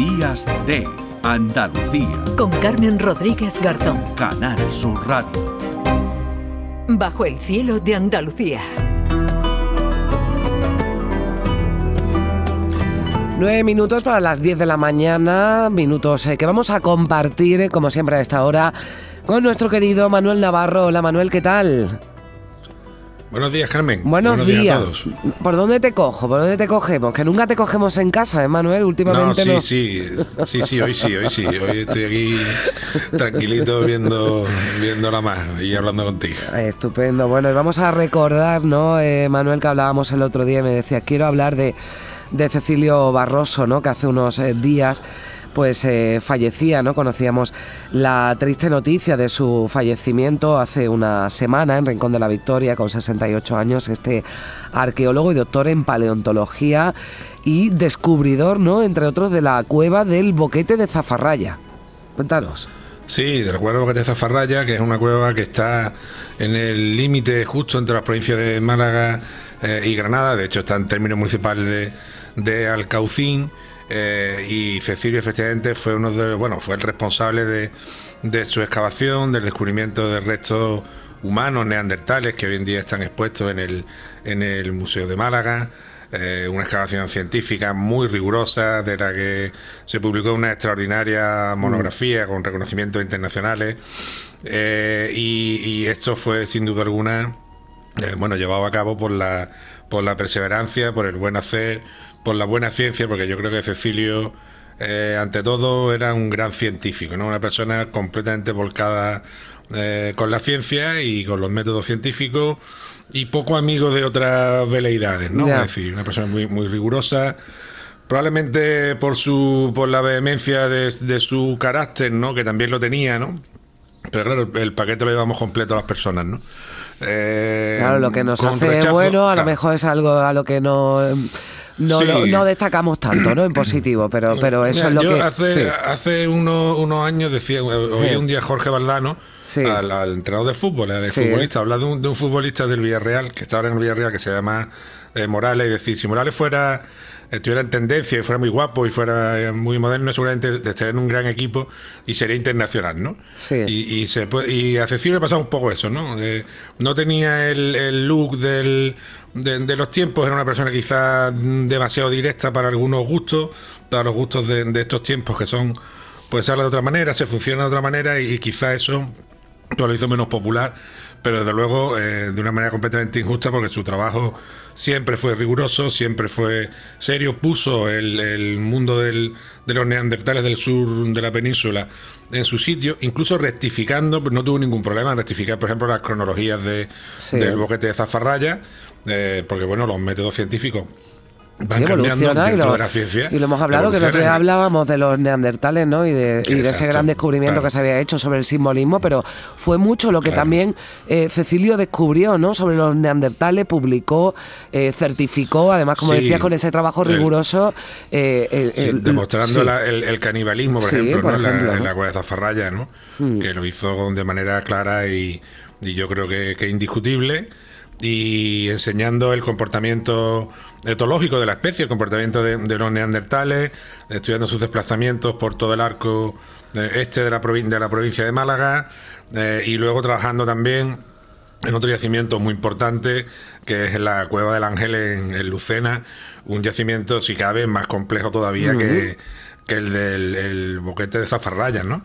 Días de Andalucía. Con Carmen Rodríguez Garzón. Canal Sur Radio. Bajo el cielo de Andalucía. Nueve minutos para las diez de la mañana, minutos eh, que vamos a compartir, eh, como siempre a esta hora, con nuestro querido Manuel Navarro. Hola Manuel, ¿qué tal? Buenos días, Carmen. Buenos, días. a todos. ¿Por dónde te cojo? ¿Por dónde te cogemos? Que nunca te cogemos en casa, ¿eh, Manuel? Últimamente no. no. Sí, sí, sí, sí, hoy sí, hoy sí. Hoy estoy aquí tranquilito viendo, viéndola más y hablando contigo. Estupendo. Bueno, y vamos a recordar, ¿no, eh, Manuel, que hablábamos el otro día y me decía, quiero hablar de, de Cecilio Barroso, ¿no? Que hace unos eh, días pues eh, fallecía, ¿no? Conocíamos la triste noticia de su fallecimiento hace una semana en Rincón de la Victoria, con 68 años, este arqueólogo y doctor en paleontología y descubridor, ¿no? Entre otros, de la cueva del Boquete de Zafarraya. Cuéntanos. Sí, del cueva del Boquete de Zafarraya, que es una cueva que está en el límite justo entre las provincias de Málaga eh, y Granada, de hecho está en términos municipales de, de Alcaucín. Eh, y Cecilio efectivamente fue uno de bueno fue el responsable de, de, su excavación del descubrimiento de restos humanos neandertales que hoy en día están expuestos en el en el museo de Málaga. Eh, una excavación científica muy rigurosa de la que se publicó una extraordinaria monografía con reconocimientos internacionales. Eh, y, y, esto fue sin duda alguna bueno llevado a cabo por la por la perseverancia por el buen hacer por la buena ciencia, porque yo creo que Cecilio, eh, ante todo, era un gran científico, ¿no? Una persona completamente volcada eh, con la ciencia y con los métodos científicos y poco amigo de otras veleidades, ¿no? Ya. Es decir, una persona muy, muy rigurosa. Probablemente por su por la vehemencia de, de su carácter, ¿no? Que también lo tenía, ¿no? Pero claro, el paquete lo llevamos completo a las personas, ¿no? Eh, Claro, lo que nos hace rechazo, bueno a lo mejor es algo a lo que no... No, Sí. lo- no destacamos tanto, ¿no? En positivo, pero, pero eso Mira, es lo yo que... Hace, sí. hace unos, unos años decía, oí Sí. un día Jorge Valdano, al, al entrenador de fútbol, al Sí. futbolista, hablar de un, de un futbolista del Villarreal, que está ahora en el Villarreal, que se llama eh, Morales, y decir, si Morales fuera, estuviera en tendencia y fuera muy guapo y fuera eh, muy moderno, seguramente estaría en un gran equipo y sería internacional, ¿no? Sí. Y, y, se, puede- y a Cecilio le pasaba un poco eso, ¿no? Eh, no tenía el, el look del, de, de los tiempos, era una persona quizás demasiado directa para algunos gustos, para los gustos de, de estos tiempos que son, pues se habla de otra manera, se funciona de otra manera y, quizás eso pues, lo hizo menos popular, pero desde luego eh, de una manera completamente injusta porque su trabajo siempre fue riguroso, siempre fue serio, puso el, el mundo del- de los neandertales del sur de la península en su sitio, incluso rectificando, no tuvo ningún problema en rectificar, por ejemplo, las cronologías de, Sí. del boquete de Zafarraya, eh, porque bueno, los métodos científicos van Sí, evoluciona y lo, la y lo hemos hablado, que evolucionan. hablábamos de los neandertales, ¿no? Y de, y de ese gran descubrimiento claro. que se había hecho sobre el simbolismo, pero fue mucho lo que Claro. también eh, Cecilio descubrió, ¿no? Sobre los neandertales, publicó, eh, certificó, además, como Sí. decías, con ese trabajo riguroso. eh, el- Sí, el- demostrando la- el, el canibalismo, por ejemplo, por ¿no? En la- ejemplo, en, ¿no? la, cueva de Zafarraya, ¿no? que lo hizo de manera clara y, y yo creo que, que indiscutible, y enseñando el comportamiento etológico de la especie, el comportamiento de, de los neandertales, estudiando sus desplazamientos por todo el arco de- este de la, de la provincia de Málaga, eh, y luego trabajando también en otro yacimiento muy importante, que es la Cueva del Ángel en, en Lucena, un yacimiento, si cabe, más complejo todavía que, que el del el boquete de Zafarrayas, ¿no?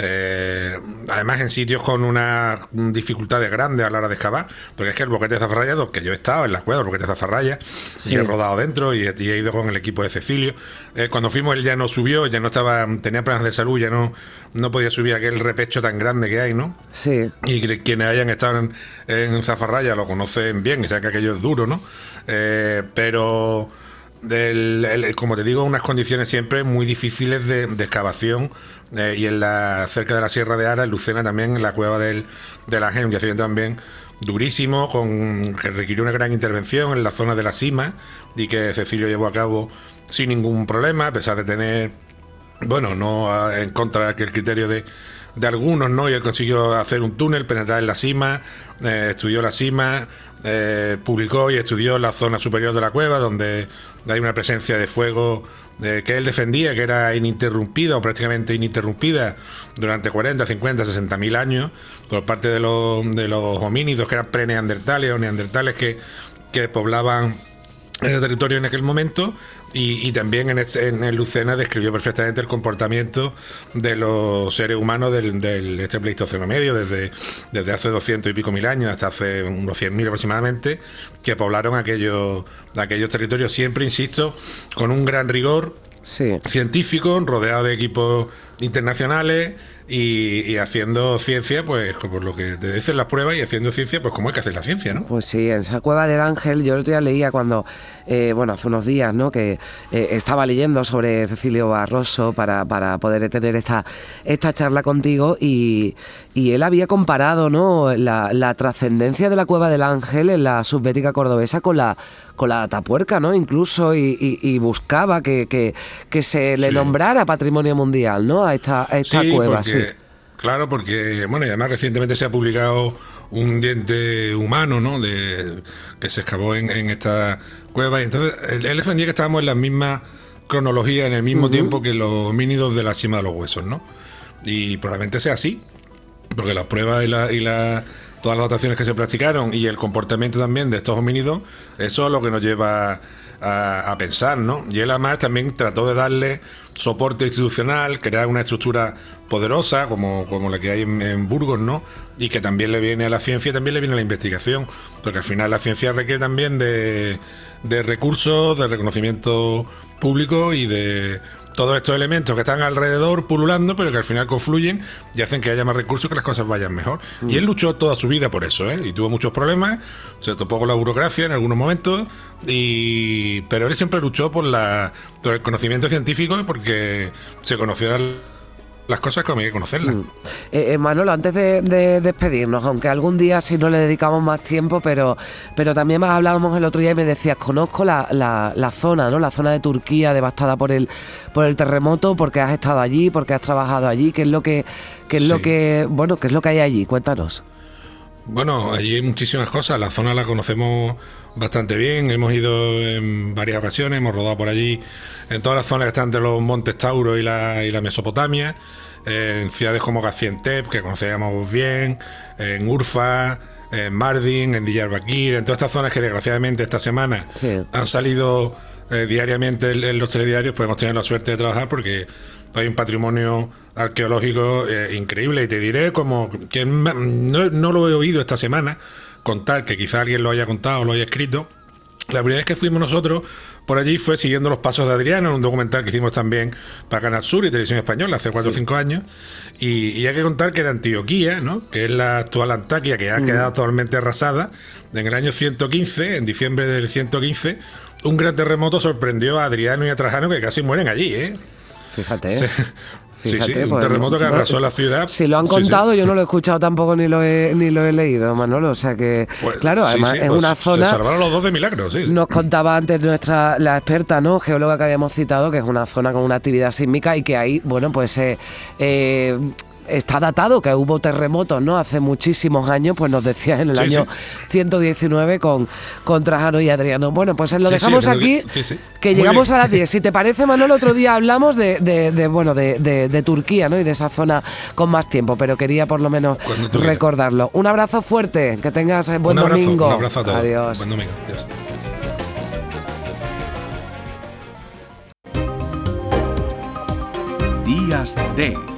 Eh, además, en sitios con unas dificultades grandes a la hora de excavar, porque es que el boquete de Zafarrayas, que yo he estado en la cueva del boquete de Zafarrayas, Sí. y he rodado dentro y he, y he ido con el equipo de Cecilio. Eh, cuando fuimos, él ya no subió, ya no estaba, tenía problemas de salud, ya no, no podía subir aquel repecho tan grande que hay, ¿no? Sí. Y quienes hayan estado en, en Zafarraya lo conocen bien, y saben que aquello es duro, ¿no? Eh, pero, del- el- como te digo, unas condiciones siempre muy difíciles de, excavación. eh, y en la cerca de la Sierra de Ara, en Lucena también, en la cueva del, del Ángel, un yacimiento también durísimo, con, que requirió una gran intervención en la zona de la cima y que Cecilio llevó a cabo sin ningún problema, a pesar de tener bueno, no en contra de aquel criterio de, de algunos, ¿no? Y él consiguió hacer un túnel, penetrar en la cima, eh, estudió la cima, eh, publicó y estudió la zona superior de la cueva, donde hay una presencia de fuego que él defendía, que era ininterrumpida o prácticamente ininterrumpida durante 40, 50, 60 mil años por parte de los, de los homínidos que eran pre-neandertales o neandertales que, que poblaban el territorio en aquel momento y, también en, en, Lucena describió perfectamente el comportamiento de los seres humanos del, del este Pleistoceno medio desde, desde hace 200 y pico mil años hasta hace unos 100.000 aproximadamente que poblaron aquellos, aquellos territorios siempre, insisto, con un gran rigor científico, rodeado de equipos internacionales y, haciendo ciencia, pues por lo que te dicen las pruebas y haciendo ciencia, pues como hay que hacer la ciencia, ¿no? Pues sí, en esa cueva del ángel, yo el otro día leía cuando, eh, bueno, hace unos días, ¿no? Que eh, estaba leyendo sobre Cecilio Barroso para, para poder tener esta, esta charla contigo y, y él había comparado, ¿no? La, la trascendencia de la cueva del ángel en la subbética cordobesa con la, con la Atapuerca, ¿no? Incluso y, buscaba que, que, se le nombrara patrimonio mundial, ¿no? A esta, a esta cueva, sí. Claro, porque, bueno, y además recientemente se ha publicado un diente humano, ¿no? De, que se excavó en, esta cueva. Y entonces, él, defendía que estábamos en la misma cronología, en el mismo tiempo que los homínidos de la cima de los huesos, ¿no? Y probablemente sea así, porque las pruebas y la, y la todas las dotaciones que se practicaron y el comportamiento también de estos homínidos, eso es lo que nos lleva a, pensar, ¿no? Y él además también trató de darle soporte institucional, crear una estructura poderosa como, como la que hay en, Burgos, ¿no? Y que también le viene a la ciencia y también le viene a la investigación, porque al final la ciencia requiere también de, de recursos, de reconocimiento público y de todos estos elementos que están alrededor pululando, pero que al final confluyen y hacen que haya más recursos, que las cosas vayan mejor. Y él luchó toda su vida por eso, ¿eh? y tuvo muchos problemas, se topó con la burocracia en algunos momentos, y pero él siempre luchó por, la, por el conocimiento científico porque se conocía las cosas como hay que conocerlas. Mm. Eh, eh, Manolo, antes de, despedirnos, aunque algún día sí no le dedicamos más tiempo, pero, pero también hablábamos el otro día y me decías, conozco la, la, zona, ¿no? La zona de Turquía devastada por el, por el terremoto, porque has estado allí, porque has trabajado allí, ¿qué es lo que, qué es lo que, bueno, qué es lo que hay allí? Cuéntanos. Bueno, allí hay muchísimas cosas, la zona la conocemos bastante bien, hemos ido en varias ocasiones, hemos rodado por allí en todas las zonas que están entre los montes Tauro y la, y la Mesopotamia, en ciudades como Gaziantep, que conocíamos bien, en Urfa, en Mardin, en Diyarbakir, en todas estas zonas que desgraciadamente esta semana han salido eh, diariamente en, los telediarios, pues hemos tenido la suerte de trabajar porque hay un patrimonio arqueológico eh, increíble y te diré como que no, no lo he oído esta semana contar, que quizá alguien lo haya contado o lo haya escrito. La primera vez que fuimos nosotros por allí fue siguiendo los pasos de Adriano, en un documental que hicimos también para Canal Sur y Televisión Española hace 4 o 5 años. Y, hay que contar que era Antioquía, ¿no? que es la actual Antaquia, que ha quedado totalmente arrasada. En el año 115, en diciembre del 115, un gran terremoto sorprendió a Adriano y a Trajano que casi mueren allí. ¿eh? Fíjate. Sí, sí, un pues, terremoto que arrasó la ciudad. Si lo han contado, yo no lo he escuchado tampoco ni lo he, ni lo he leído, Manolo. O sea que, pues, claro, además es pues una zona. Se salvaron los dos de milagros, sí. Nos contaba antes nuestra la experta, ¿no? Geóloga que habíamos citado, que es una zona con una actividad sísmica y que ahí, bueno, pues eh, eh está datado que hubo terremotos, ¿no? Hace muchísimos años, pues nos decía en el año 119 con, con Trajano y Adriano. Bueno, pues lo dejamos aquí, que llegamos a las 10. Si te parece, Manuel, otro día hablamos de, de, bueno, de, de, Turquía, ¿no? Y de esa zona con más tiempo, pero quería por lo menos recordarlo. Un abrazo fuerte, que tengas buen domingo. Un abrazo a todos. Adiós. Buen domingo. Adiós. Días de